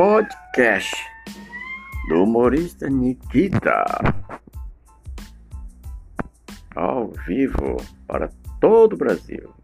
podcast do humorista Nikita. Ao vivo para todo o Brasil.